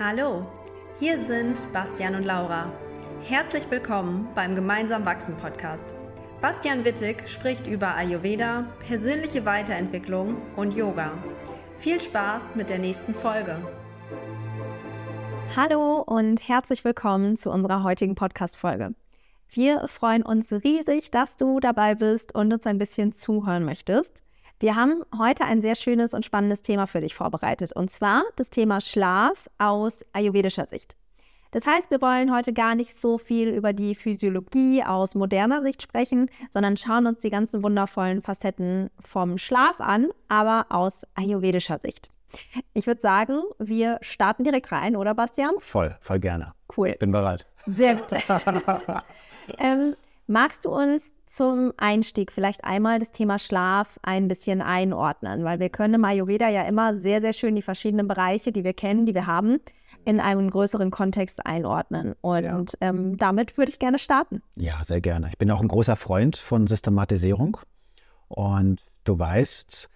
Hallo, hier sind Bastian und Laura. Herzlich willkommen beim Gemeinsam Wachsen Podcast. Bastian Wittig spricht über Ayurveda, persönliche Weiterentwicklung und Yoga. Viel Spaß mit der nächsten Folge. Hallo und herzlich willkommen zu unserer heutigen Podcast-Folge. Wir freuen uns riesig, dass du dabei bist und uns ein bisschen zuhören möchtest. Wir haben heute ein sehr schönes und spannendes Thema für dich vorbereitet, und zwar das Thema Schlaf aus ayurvedischer Sicht. Das heißt, wir wollen heute gar nicht so viel über die Physiologie aus moderner Sicht sprechen, sondern schauen uns die ganzen wundervollen Facetten vom Schlaf an, aber aus ayurvedischer Sicht. Ich würde sagen, wir starten direkt rein, oder Bastian? Voll, voll gerne. Cool. Bin bereit. Sehr gut. ähm, Magst du uns zum Einstieg vielleicht einmal das Thema Schlaf ein bisschen einordnen? Weil wir können im Ayurveda ja immer sehr, sehr schön die verschiedenen Bereiche, die wir kennen, die wir haben, in einem größeren Kontext einordnen. Und ja. ähm, damit würde ich gerne starten. Ja, sehr gerne. Ich bin auch ein großer Freund von Systematisierung. Und du weißt,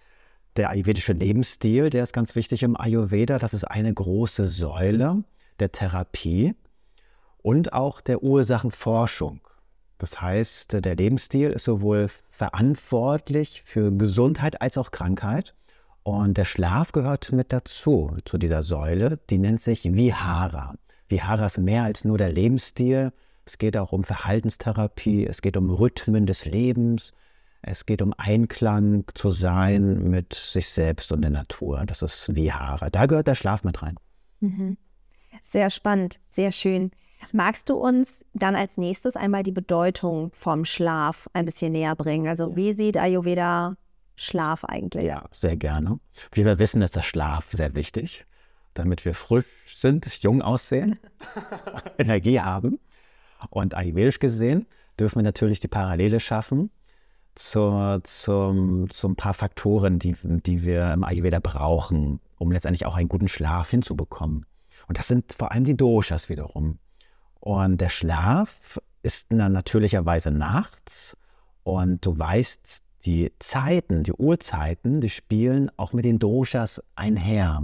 der ayurvedische Lebensstil, der ist ganz wichtig im Ayurveda. Das ist eine große Säule der Therapie und auch der Ursachenforschung. Das heißt, der Lebensstil ist sowohl verantwortlich für Gesundheit als auch Krankheit. Und der Schlaf gehört mit dazu, zu dieser Säule. Die nennt sich Vihara. Vihara ist mehr als nur der Lebensstil. Es geht auch um Verhaltenstherapie, es geht um Rhythmen des Lebens, es geht um Einklang zu sein mit sich selbst und der Natur. Das ist Vihara. Da gehört der Schlaf mit rein. Mhm. Sehr spannend, sehr schön. Magst du uns dann als nächstes einmal die Bedeutung vom Schlaf ein bisschen näher bringen? Also wie sieht Ayurveda Schlaf eigentlich? Ja, sehr gerne. Wie wir wissen, ist der Schlaf sehr wichtig, damit wir frisch sind, jung aussehen, Energie haben. Und ayurvedisch gesehen dürfen wir natürlich die Parallele schaffen zu, zum, zu ein paar Faktoren, die, die wir im Ayurveda brauchen, um letztendlich auch einen guten Schlaf hinzubekommen. Und das sind vor allem die Doshas wiederum. Und der Schlaf ist dann natürlicherweise nachts. Und du weißt, die Zeiten, die Uhrzeiten, die spielen auch mit den Doshas einher.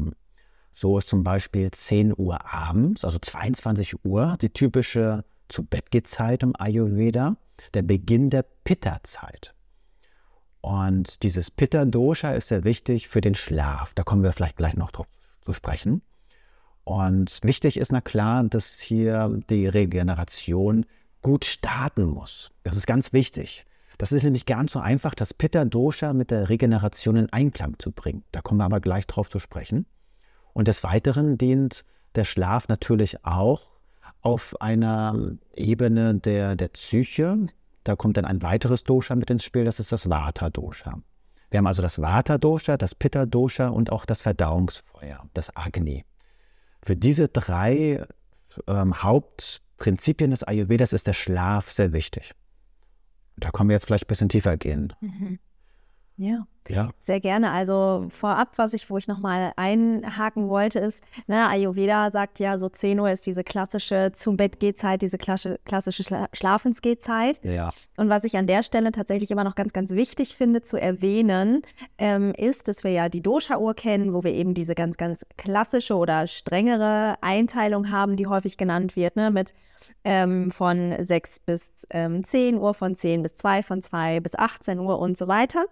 So ist zum Beispiel 10 Uhr abends, also 22 Uhr, die typische zu Bett Zeit im Ayurveda, der Beginn der Pitta-Zeit. Und dieses Pitta-Dosha ist sehr wichtig für den Schlaf. Da kommen wir vielleicht gleich noch drauf zu sprechen. Und wichtig ist na klar, dass hier die Regeneration gut starten muss. Das ist ganz wichtig. Das ist nämlich gar nicht so einfach, das Pitta-Dosha mit der Regeneration in Einklang zu bringen. Da kommen wir aber gleich drauf zu sprechen. Und des Weiteren dient der Schlaf natürlich auch auf einer Ebene der, der Psyche. Da kommt dann ein weiteres Dosha mit ins Spiel, das ist das Vata-Dosha. Wir haben also das Vata-Dosha, das Pitta-Dosha und auch das Verdauungsfeuer, das Agni. Für diese drei ähm, Hauptprinzipien des Ayurvedas ist der Schlaf sehr wichtig. Da können wir jetzt vielleicht ein bisschen tiefer gehen. Mhm. Ja. Ja. Sehr gerne. Also vorab, was ich, wo ich nochmal einhaken wollte, ist, ne, Ayurveda sagt ja, so 10 Uhr ist diese klassische zum Bett Gehzeit, diese klassische Schla Schlafensgehzeit. Ja. Und was ich an der Stelle tatsächlich immer noch ganz, ganz wichtig finde zu erwähnen, ähm, ist, dass wir ja die Dosha-Uhr kennen, wo wir eben diese ganz, ganz klassische oder strengere Einteilung haben, die häufig genannt wird, ne, mit ähm, von 6 bis ähm, 10 Uhr, von 10 bis 2, von 2 bis 18 Uhr und so weiter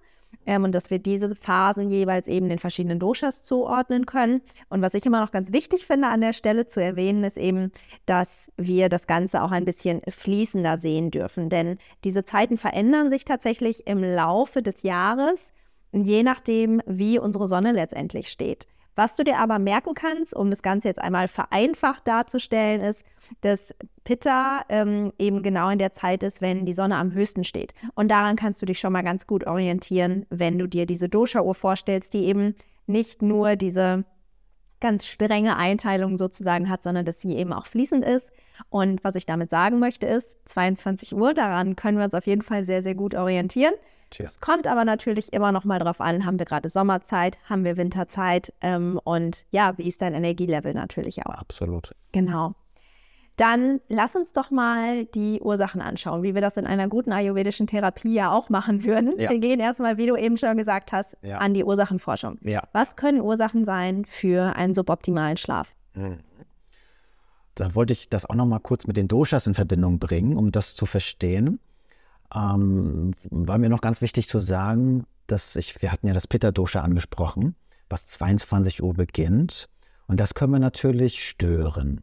ähm, und dass wir diese Phasen jeweils eben den verschiedenen Doshas zuordnen können. Und was ich immer noch ganz wichtig finde an der Stelle zu erwähnen, ist eben, dass wir das Ganze auch ein bisschen fließender sehen dürfen. Denn diese Zeiten verändern sich tatsächlich im Laufe des Jahres, je nachdem, wie unsere Sonne letztendlich steht. Was du dir aber merken kannst, um das Ganze jetzt einmal vereinfacht darzustellen, ist, dass Pitta ähm, eben genau in der Zeit ist, wenn die Sonne am höchsten steht. Und daran kannst du dich schon mal ganz gut orientieren, wenn du dir diese Dosha-Uhr vorstellst, die eben nicht nur diese ganz strenge Einteilung sozusagen hat, sondern dass sie eben auch fließend ist. Und was ich damit sagen möchte, ist 22 Uhr, daran können wir uns auf jeden Fall sehr, sehr gut orientieren. Es kommt aber natürlich immer noch mal drauf an, haben wir gerade Sommerzeit, haben wir Winterzeit ähm, und ja, wie ist dein Energielevel natürlich auch. Absolut. Genau. Dann lass uns doch mal die Ursachen anschauen, wie wir das in einer guten ayurvedischen Therapie ja auch machen würden. Ja. Wir gehen erstmal, wie du eben schon gesagt hast, ja. an die Ursachenforschung. Ja. Was können Ursachen sein für einen suboptimalen Schlaf? Hm. da wollte ich das auch noch mal kurz mit den Doshas in Verbindung bringen, um das zu verstehen. Ähm, war mir noch ganz wichtig zu sagen, dass ich, wir hatten ja das Pitta-Dosha angesprochen, was 22 Uhr beginnt. Und das können wir natürlich stören.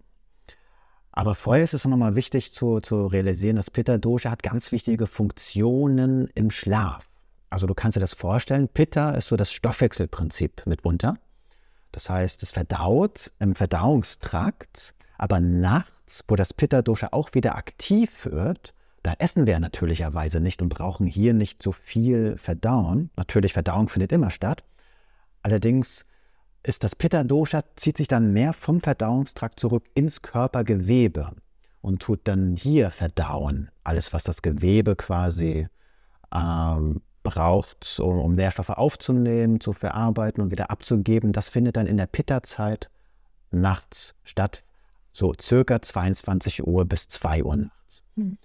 Aber vorher ist es noch mal wichtig zu, zu realisieren, dass Pitta-Dosha hat ganz wichtige Funktionen im Schlaf. Also du kannst dir das vorstellen, Pitta ist so das Stoffwechselprinzip mitunter. Das heißt, es verdaut im Verdauungstrakt, aber nachts, wo das Pitta-Dosha auch wieder aktiv wird, da essen wir natürlicherweise nicht und brauchen hier nicht so viel Verdauen. Natürlich, Verdauung findet immer statt. Allerdings ist das Pitta-Dosha, zieht sich dann mehr vom Verdauungstrakt zurück ins Körpergewebe und tut dann hier verdauen. Alles, was das Gewebe quasi ähm, braucht, um, um Nährstoffe aufzunehmen, zu verarbeiten und wieder abzugeben, das findet dann in der Pitta-Zeit nachts statt, so circa 22 Uhr bis 2 Uhr nachts. Mhm.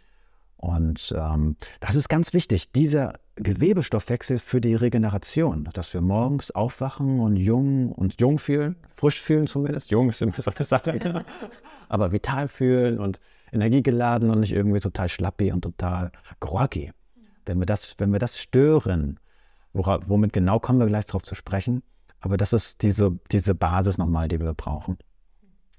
Und ähm, das ist ganz wichtig, dieser Gewebestoffwechsel für die Regeneration, dass wir morgens aufwachen und jung und jung fühlen, frisch fühlen zumindest, jung ist immer so eine Sache, aber vital fühlen und energiegeladen und nicht irgendwie total schlappi und total groggy. Wenn wir das, wenn wir das stören, wora, womit genau kommen wir gleich darauf zu sprechen, aber das ist diese, diese Basis nochmal, die wir brauchen.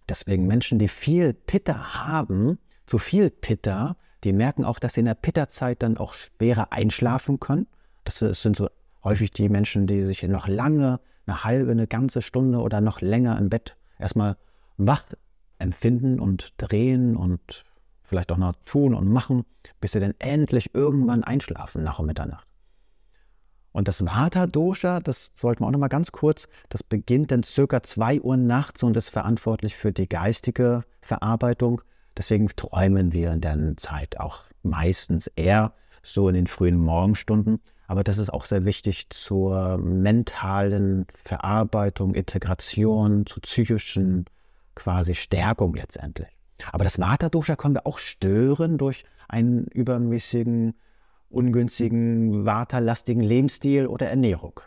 Deswegen Menschen, die viel Pitta haben, zu viel Pitta, die merken auch, dass sie in der Pitta-Zeit dann auch schwerer einschlafen können. Das sind so häufig die Menschen, die sich noch lange, eine halbe, eine ganze Stunde oder noch länger im Bett erstmal wach empfinden und drehen und vielleicht auch noch tun und machen, bis sie dann endlich irgendwann einschlafen nach Mitternacht. Und das Vata-Dosha, das sollten wir auch noch mal ganz kurz, das beginnt dann circa 2 Uhr nachts und ist verantwortlich für die geistige Verarbeitung. Deswegen träumen wir in der Zeit auch meistens eher so in den frühen Morgenstunden. Aber das ist auch sehr wichtig zur mentalen Verarbeitung, Integration, zur psychischen quasi Stärkung letztendlich. Aber das Vata-Dosha können wir auch stören durch einen übermäßigen, ungünstigen, Vata-lastigen Lebensstil oder Ernährung.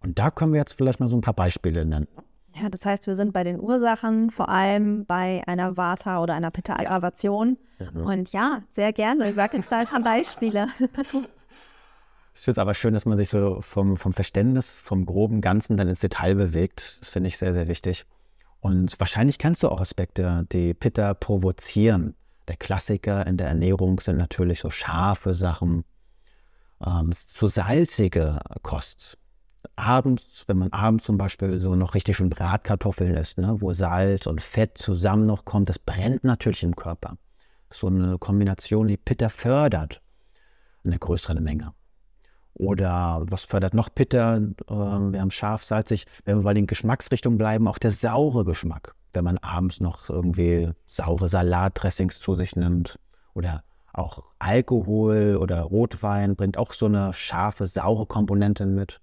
Und da können wir jetzt vielleicht mal so ein paar Beispiele nennen. Ja, das heißt, wir sind bei den Ursachen, vor allem bei einer Vata- oder einer Pitta-Aggravation. Ja. Und ja, sehr gerne. Ich sage jetzt da ein paar Beispiele. Es ist aber schön, dass man sich so vom, vom Verständnis, vom groben Ganzen dann ins Detail bewegt. Das finde ich sehr, sehr wichtig. Und wahrscheinlich kennst du auch Aspekte, die Pitta provozieren. Der Klassiker in der Ernährung sind natürlich so scharfe Sachen, ähm, so salzige Kost. Abends, wenn man abends zum Beispiel so noch richtig schön Bratkartoffeln isst, ne, wo Salz und Fett zusammen noch kommt, das brennt natürlich im Körper. So eine Kombination, die Pitta fördert, eine größere Menge. Oder was fördert noch Pitter? Äh, wir haben scharf, salzig. Wenn wir bei den Geschmacksrichtungen bleiben, auch der saure Geschmack. Wenn man abends noch irgendwie saure Salatdressings zu sich nimmt. Oder auch Alkohol oder Rotwein bringt auch so eine scharfe, saure Komponente mit.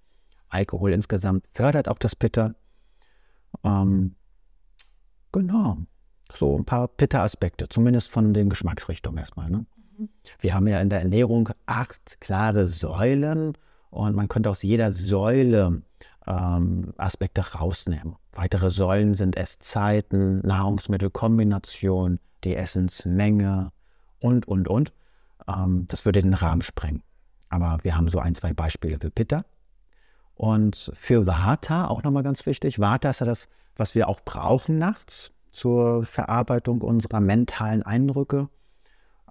Alkohol insgesamt fördert auch das Pitter. Ähm, genau. So ein paar Pitter-Aspekte, zumindest von den Geschmacksrichtungen erstmal. Ne? Wir haben ja in der Ernährung acht klare Säulen und man könnte aus jeder Säule ähm, Aspekte rausnehmen. Weitere Säulen sind Esszeiten, Nahrungsmittelkombination, die Essensmenge und, und, und. Ähm, das würde den Rahmen sprengen. Aber wir haben so ein, zwei Beispiele für Pitta. Und für Vata auch nochmal ganz wichtig. Vata ist ja das, was wir auch brauchen nachts zur Verarbeitung unserer mentalen Eindrücke.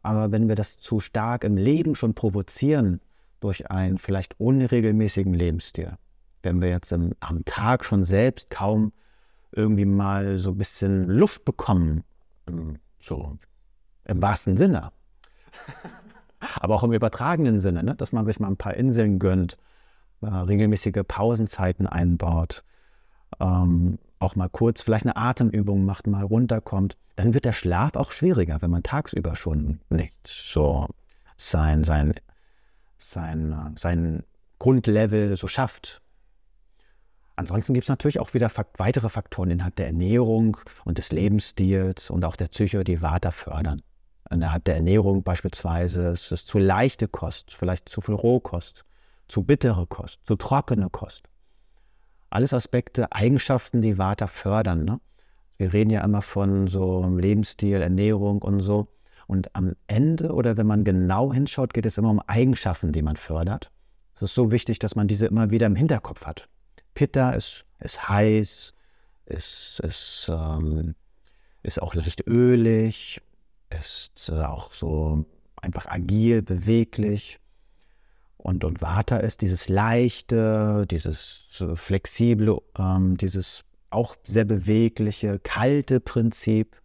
Aber wenn wir das zu stark im Leben schon provozieren, durch einen vielleicht unregelmäßigen Lebensstil, wenn wir jetzt im, am Tag schon selbst kaum irgendwie mal so ein bisschen Luft bekommen, so im wahrsten Sinne, aber auch im übertragenen Sinne, ne? dass man sich mal ein paar Inseln gönnt, äh, regelmäßige Pausenzeiten einbaut, ähm, auch mal kurz vielleicht eine Atemübung macht, mal runterkommt, dann wird der Schlaf auch schwieriger, wenn man tagsüber schon nicht so sein, sein, sein, sein Grundlevel so schafft. Ansonsten gibt es natürlich auch wieder weitere Faktoren innerhalb der Ernährung und des Lebensstils und auch der Psyche, die Vata fördern. Innerhalb der Ernährung beispielsweise ist es zu leichte Kost, vielleicht zu viel Rohkost, zu bittere Kost, zu trockene Kost. Alles Aspekte, Eigenschaften, die Vata fördern. Ne? Wir reden ja immer von so Lebensstil, Ernährung und so. Und am Ende oder wenn man genau hinschaut, geht es immer um Eigenschaften, die man fördert. Es ist so wichtig, dass man diese immer wieder im Hinterkopf hat. Pitta ist, ist heiß, ist, ist, ähm, ist auch leicht ölig, ist äh, auch so einfach agil, beweglich. Und, und Vata ist dieses leichte, dieses so flexible, ähm, dieses auch sehr bewegliche, kalte Prinzip.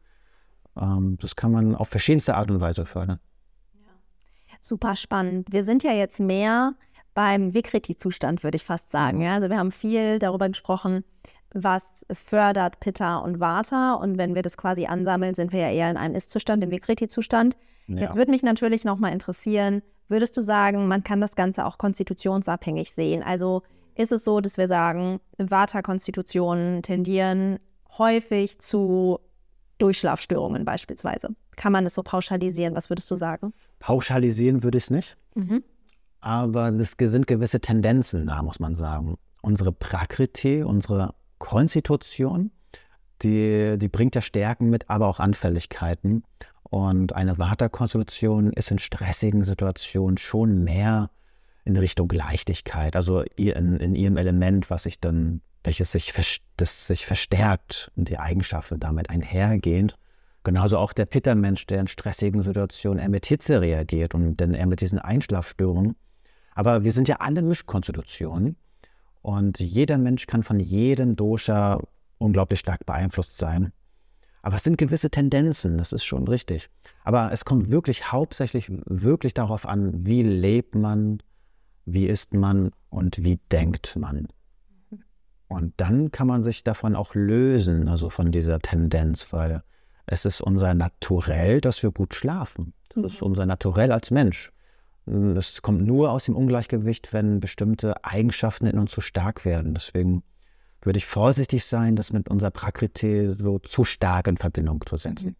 Ähm, das kann man auf verschiedenste Art und Weise fördern. Super spannend. Wir sind ja jetzt mehr beim Vikriti-Zustand, würde ich fast sagen. Ja? Also wir haben viel darüber gesprochen, was fördert Pitta und Vata. Und wenn wir das quasi ansammeln, sind wir ja eher in einem Ist-Zustand, im Vikriti-Zustand. Ja. Jetzt würde mich natürlich nochmal interessieren, würdest du sagen, man kann das Ganze auch konstitutionsabhängig sehen? Also ist es so, dass wir sagen, Vata-Konstitutionen tendieren häufig zu Durchschlafstörungen beispielsweise. Kann man es so pauschalisieren? Was würdest du sagen? Pauschalisieren würde ich es nicht. Mhm. Aber es sind gewisse Tendenzen da, muss man sagen. Unsere Prakriti, unsere Konstitution, die, die bringt ja Stärken mit, aber auch Anfälligkeiten. Und eine Vata-Konstitution ist in stressigen Situationen schon mehr in Richtung Leichtigkeit, also in, in ihrem Element, was sich dann, welches sich, das sich verstärkt und die Eigenschaften damit einhergehend. Genauso auch der Pitta-Mensch, der in stressigen Situationen eher mit Hitze reagiert und dann eher mit diesen Einschlafstörungen. Aber wir sind ja alle Mischkonstitutionen und jeder Mensch kann von jedem Dosha unglaublich stark beeinflusst sein. Aber es sind gewisse Tendenzen, das ist schon richtig. Aber es kommt wirklich hauptsächlich wirklich darauf an, wie lebt man, wie ist man und wie denkt man. Und dann kann man sich davon auch lösen, also von dieser Tendenz, weil es ist unser Naturell, dass wir gut schlafen. Das ist mhm. unser Naturell als Mensch. Es kommt nur aus dem Ungleichgewicht, wenn bestimmte Eigenschaften in uns zu stark werden. Deswegen würde ich vorsichtig sein, das mit unserer Prakriti so zu stark in Verbindung zu setzen. Mhm.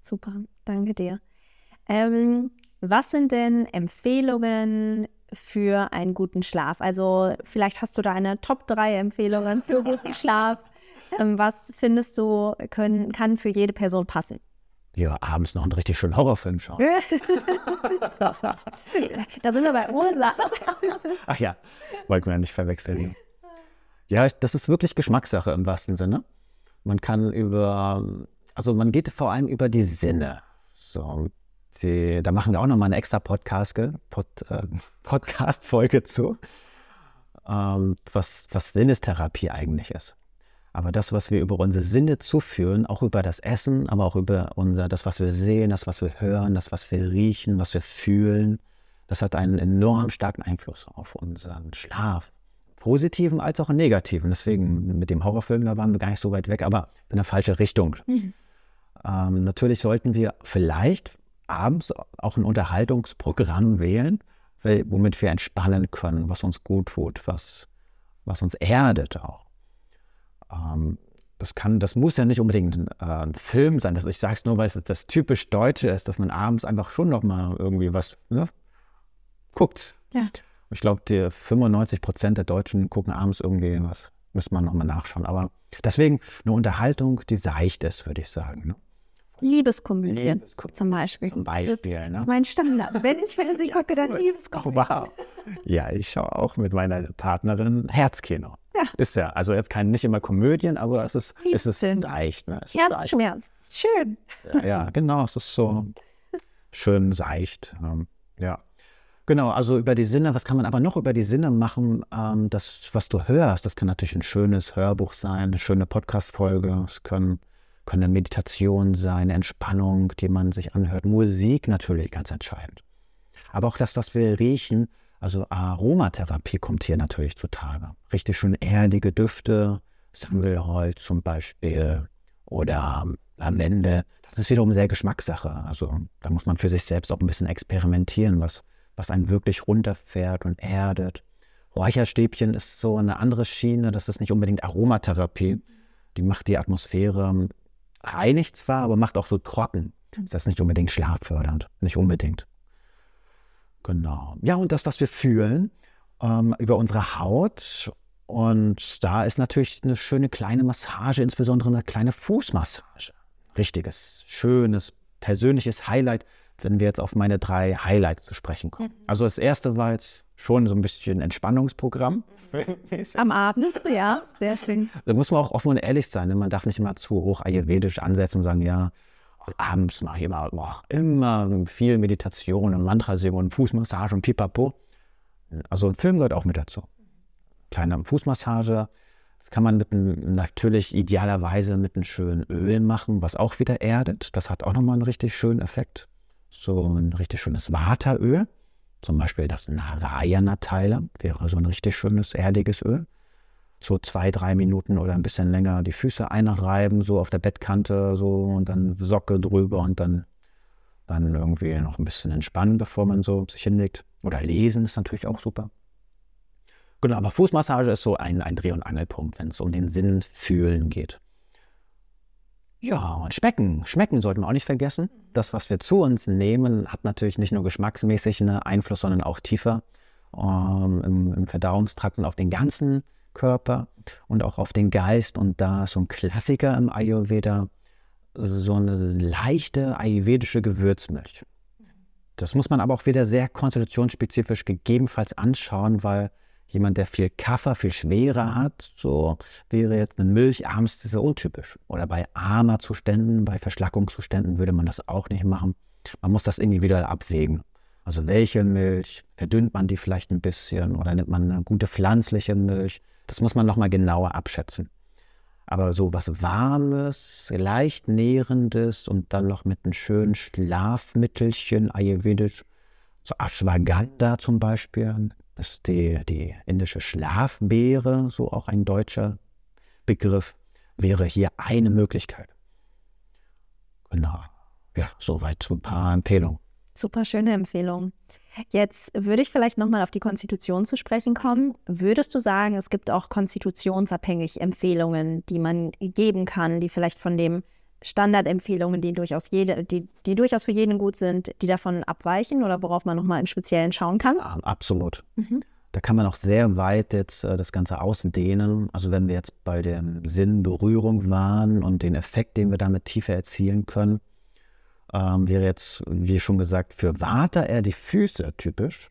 Super, danke dir. Ähm, was sind denn Empfehlungen für einen guten Schlaf? Also vielleicht hast du da eine Top 3 Empfehlungen für guten Schlaf. Ähm, was findest du, können, kann für jede Person passen? Ja, abends noch einen richtig schönen Horrorfilm schauen. da sind wir bei Ursachen. Ach ja, wollten wir ja nicht verwechseln. Ja, das ist wirklich Geschmackssache im wahrsten Sinne. Man kann über, also man geht vor allem über die Sinne. So, die, da machen wir auch nochmal eine extra Podcast, Pod, äh, Podcast-Folge zu, ähm, was, was Sinnestherapie eigentlich ist. Aber das, was wir über unsere Sinne zuführen, auch über das Essen, aber auch über unser, das, was wir sehen, das, was wir hören, das, was wir riechen, was wir fühlen, das hat einen enorm starken Einfluss auf unseren Schlaf. Positiven als auch negativen. Deswegen mit dem Horrorfilm, da waren wir gar nicht so weit weg, aber in der falschen Richtung. Mhm. Ähm, natürlich sollten wir vielleicht abends auch ein Unterhaltungsprogramm wählen, womit wir entspannen können, was uns gut tut, was, was uns erdet auch. Ähm, das kann, das muss ja nicht unbedingt ein, äh, ein Film sein. Das, ich sage es nur, weil es das typisch Deutsche ist, dass man abends einfach schon noch mal irgendwie was ne, guckt. Ja. Ich glaube, 95 Prozent der Deutschen gucken abends irgendwie was. Müsste man noch mal nachschauen. Aber deswegen eine Unterhaltung, die seicht ist, würde ich sagen. Ne? Liebeskomödien Liebeskom zum Beispiel. Zum Beispiel, ne? Das ist mein Standard. Wenn ich Fernsehen gucke, dann Liebeskomödien. Oh, wow. Ja, ich schaue auch mit meiner Partnerin Herzkino. Ja. Ist ja, also jetzt kein, nicht immer Komödien, aber es ist, es ist leicht. Ne? Herzschmerz, schön. Ja, ja, genau, es ist so schön seicht. Ähm, ja. Genau, also über die Sinne, was kann man aber noch über die Sinne machen? Ähm, das, was du hörst, das kann natürlich ein schönes Hörbuch sein, eine schöne Podcast-Folge. Es können können dann Meditation sein, Entspannung, die man sich anhört. Musik natürlich ganz entscheidend. Aber auch das, was wir riechen, also Aromatherapie kommt hier natürlich zutage. Richtig schön erdige Düfte, Sandelholz zum Beispiel oder Lavende. Das ist wiederum sehr Geschmackssache. Also da muss man für sich selbst auch ein bisschen experimentieren, was, was einen wirklich runterfährt und erdet. Räucherstäbchen ist so eine andere Schiene, das ist nicht unbedingt Aromatherapie. Die macht die Atmosphäre reinigt zwar, aber macht auch so trocken. Ist das nicht unbedingt schlaffördernd? Nicht unbedingt. Genau. Ja, und das, was wir fühlen ähm, über unsere Haut, Und da ist natürlich eine schöne kleine Massage, insbesondere eine kleine Fußmassage. Richtiges, schönes, persönliches Highlight, wenn wir jetzt auf meine drei Highlights zu sprechen kommen. Mhm. Also das erste war jetzt schon so ein bisschen Entspannungsprogramm. Am Abend, ja, sehr schön. Da muss man auch offen und ehrlich sein. Ne? Man darf nicht immer zu hoch ayurvedisch ansetzen und sagen, ja, abends mache ich immer, boah, immer viel Meditation und Mantra singen und Fußmassage und Pipapo. Also ein Film gehört auch mit dazu. Kleine Fußmassage. Das kann man mit einem, natürlich idealerweise mit einem schönen Öl machen, was auch wieder erdet. Das hat auch nochmal einen richtig schönen Effekt. So ein richtig schönes Wateröl. Zum Beispiel das Narayana-Teiler wäre so ein richtig schönes, erdiges Öl. So zwei, drei Minuten oder ein bisschen länger die Füße einreiben, so auf der Bettkante, so und dann Socke drüber und dann, dann irgendwie noch ein bisschen entspannen, bevor man so sich hinlegt. Oder lesen ist natürlich auch super. Genau, aber Fußmassage ist so ein, ein Dreh- und Angelpunkt, wenn es um den Sinn fühlen geht. Ja, und schmecken. Schmecken sollten wir auch nicht vergessen. Das, was wir zu uns nehmen, hat natürlich nicht nur geschmacksmäßig einen Einfluss, sondern auch tiefer ähm, im, im, Verdauungstrakt und auf den ganzen Körper und auch auf den Geist. Und da ist so ein Klassiker im Ayurveda so eine leichte ayurvedische Gewürzmilch. Das muss man aber auch wieder sehr konstitutionsspezifisch gegebenenfalls anschauen, weil jemand, der viel Kaffer, viel schwerer hat, so wäre jetzt eine Milch abends sehr untypisch. Oder bei Ama-Zuständen, bei Verschlackungszuständen würde man das auch nicht machen. Man muss das individuell abwägen. Also welche Milch, verdünnt man die vielleicht ein bisschen oder nimmt man eine gute pflanzliche Milch? Das muss man nochmal genauer abschätzen. Aber so was Warmes, leicht Nährendes und dann noch mit einem schönen Schlafmittelchen, ayurvedisch, so Ashwagandha zum Beispiel, ist die, die indische Schlafbeere, so auch ein deutscher Begriff, wäre hier eine Möglichkeit. Genau. Ja, soweit ein paar Empfehlungen. Super schöne Empfehlung. Jetzt würde ich vielleicht nochmal auf die Konstitution zu sprechen kommen. Würdest du sagen, es gibt auch konstitutionsabhängig Empfehlungen, die man geben kann, die vielleicht von den Standardempfehlungen, die durchaus jede, die, die durchaus für jeden gut sind, die davon abweichen oder worauf man nochmal im Speziellen schauen kann? Ja, absolut. Mhm. Da kann man auch sehr weit jetzt äh, das Ganze ausdehnen. Also wenn wir jetzt bei der Sinnberührung waren und den Effekt, den wir damit tiefer erzielen können, ähm, wäre jetzt, wie schon gesagt, für Vata eher die Füße typisch.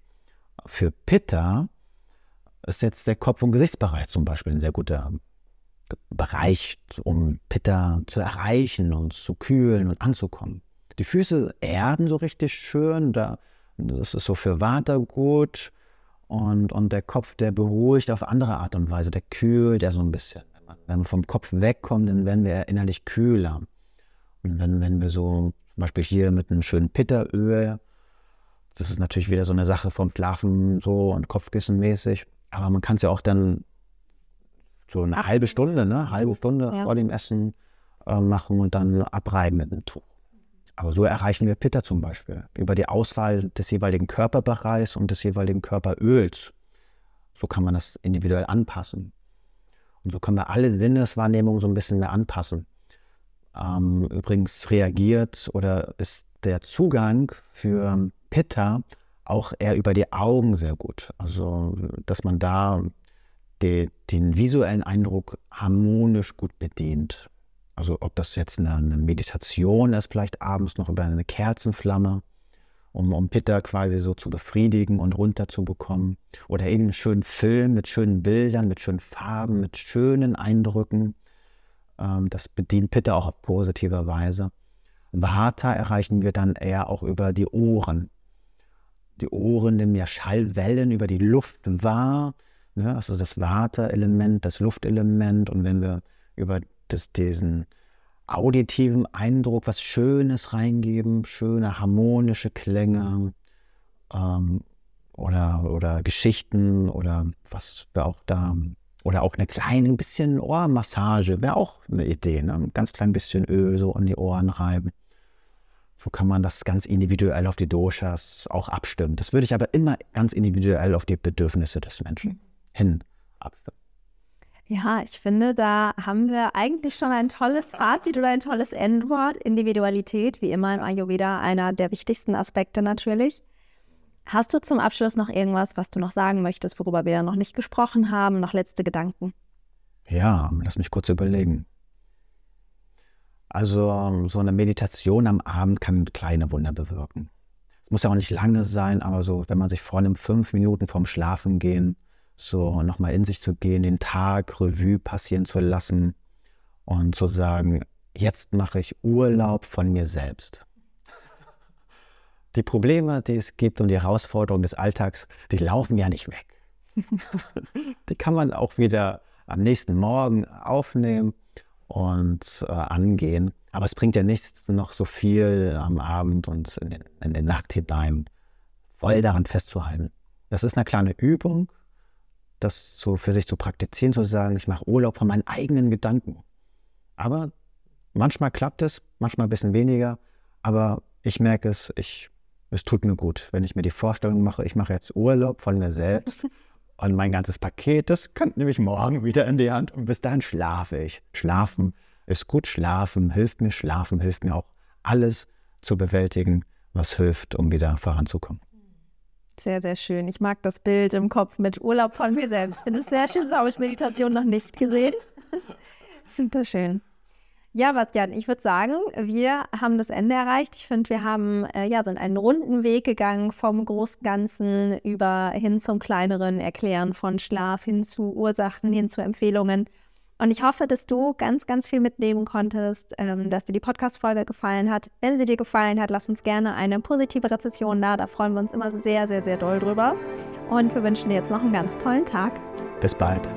Für Pitta ist jetzt der Kopf- und Gesichtsbereich zum Beispiel ein sehr guter Bereich, um Pitta zu erreichen und zu kühlen und anzukommen. Die Füße erden so richtig schön, da, das ist so für Vata gut. Und, und der Kopf, der beruhigt auf andere Art und Weise, der kühlt ja so ein bisschen. Wenn, wir vom Kopf wegkommen, dann werden wir innerlich kühler. Und wenn, wenn wir so zum Beispiel hier mit einem schönen Pitteröl. Das ist natürlich wieder so eine Sache vom Schlafen so und Kopfkissen mäßig. Aber man kann es ja auch dann so eine Ab halbe Stunde, ne? Halbe Stunde ja. vor dem Essen äh, machen und dann abreiben mit einem Tuch. Aber so erreichen wir Pitter zum Beispiel. Über die Auswahl des jeweiligen Körperbereichs und des jeweiligen Körperöls. So kann man das individuell anpassen. Und so können wir alle Sinneswahrnehmungen so ein bisschen mehr anpassen. Ähm, übrigens reagiert oder ist der Zugang für Pitta auch eher über die Augen sehr gut. Also, dass man da die, den visuellen Eindruck harmonisch gut bedient. Also, ob das jetzt eine, eine Meditation ist, vielleicht abends noch über eine Kerzenflamme, um, um Pitta quasi so zu befriedigen und runterzubekommen. Oder eben einen schönen Film mit schönen Bildern, mit schönen Farben, mit schönen Eindrücken ähm, das bedient Pitta auch auf positiver Weise. Vata erreichen wir dann eher auch über die Ohren. Die Ohren nehmen ja Schallwellen über die Luft wahr. Ne? Also das Vata-Element, das Luftelement. Und wenn wir über das, diesen auditiven Eindruck was Schönes reingeben, schöne harmonische Klänge ähm, oder, oder Geschichten oder was wir auch da oder auch eine kleine bisschen Ohrmassage wäre auch eine Idee. Ne? Ein ganz klein bisschen Öl so an die Ohren reiben. So kann man das ganz individuell auf die Doshas auch abstimmen. Das würde ich aber immer ganz individuell auf die Bedürfnisse des Menschen hin abstimmen. Ja, ich finde, da haben wir eigentlich schon ein tolles Fazit oder ein tolles Endwort. Individualität, wie immer im Ayurveda, einer der wichtigsten Aspekte natürlich. Hast du zum Abschluss noch irgendwas, was du noch sagen möchtest, worüber wir noch nicht gesprochen haben? Noch letzte Gedanken? Ja, lass mich kurz überlegen. Also so eine Meditation am Abend kann kleine Wunder bewirken. Es muss ja auch nicht lange sein, aber so, wenn man sich vornimmt, fünf Minuten vorm Schlafen gehen, so nochmal in sich zu gehen, den Tag Revue passieren zu lassen und zu sagen, jetzt mache ich Urlaub von mir selbst. Die Probleme, die es gibt und die Herausforderungen des Alltags, die laufen ja nicht weg. die kann man auch wieder am nächsten Morgen aufnehmen und äh, angehen. Aber es bringt ja nichts, noch so viel am Abend und in, den, in den Nacht hinein voll daran festzuhalten. Das ist eine kleine Übung, das so für sich zu praktizieren, zu sagen, ich mache Urlaub von meinen eigenen Gedanken. Aber manchmal klappt es, manchmal ein bisschen weniger. Aber ich merke es, ich, es tut mir gut, wenn ich mir die Vorstellung mache, ich mache jetzt Urlaub von mir selbst und mein ganzes Paket, das kommt nämlich morgen wieder in die Hand und bis dahin schlafe ich. Schlafen ist gut, schlafen hilft mir, schlafen hilft mir auch alles zu bewältigen, was hilft, um wieder voranzukommen. Sehr, sehr schön. Ich mag das Bild im Kopf mit Urlaub von mir selbst. Finde es sehr schön, das habe ich Meditation noch nicht gesehen. Super schön. Ja, Bastian, ich würde sagen, wir haben das Ende erreicht. Ich finde, wir haben äh, ja sind einen runden Weg gegangen vom Großganzen über hin zum kleineren Erklären von Schlaf hin zu Ursachen hin zu Empfehlungen. Und ich hoffe, dass du ganz, ganz viel mitnehmen konntest, ähm, dass dir die Podcast-Folge gefallen hat. Wenn sie dir gefallen hat, lass uns gerne eine positive Rezession da. Da freuen wir uns immer sehr, sehr, sehr doll drüber. Und wir wünschen dir jetzt noch einen ganz tollen Tag. Bis bald.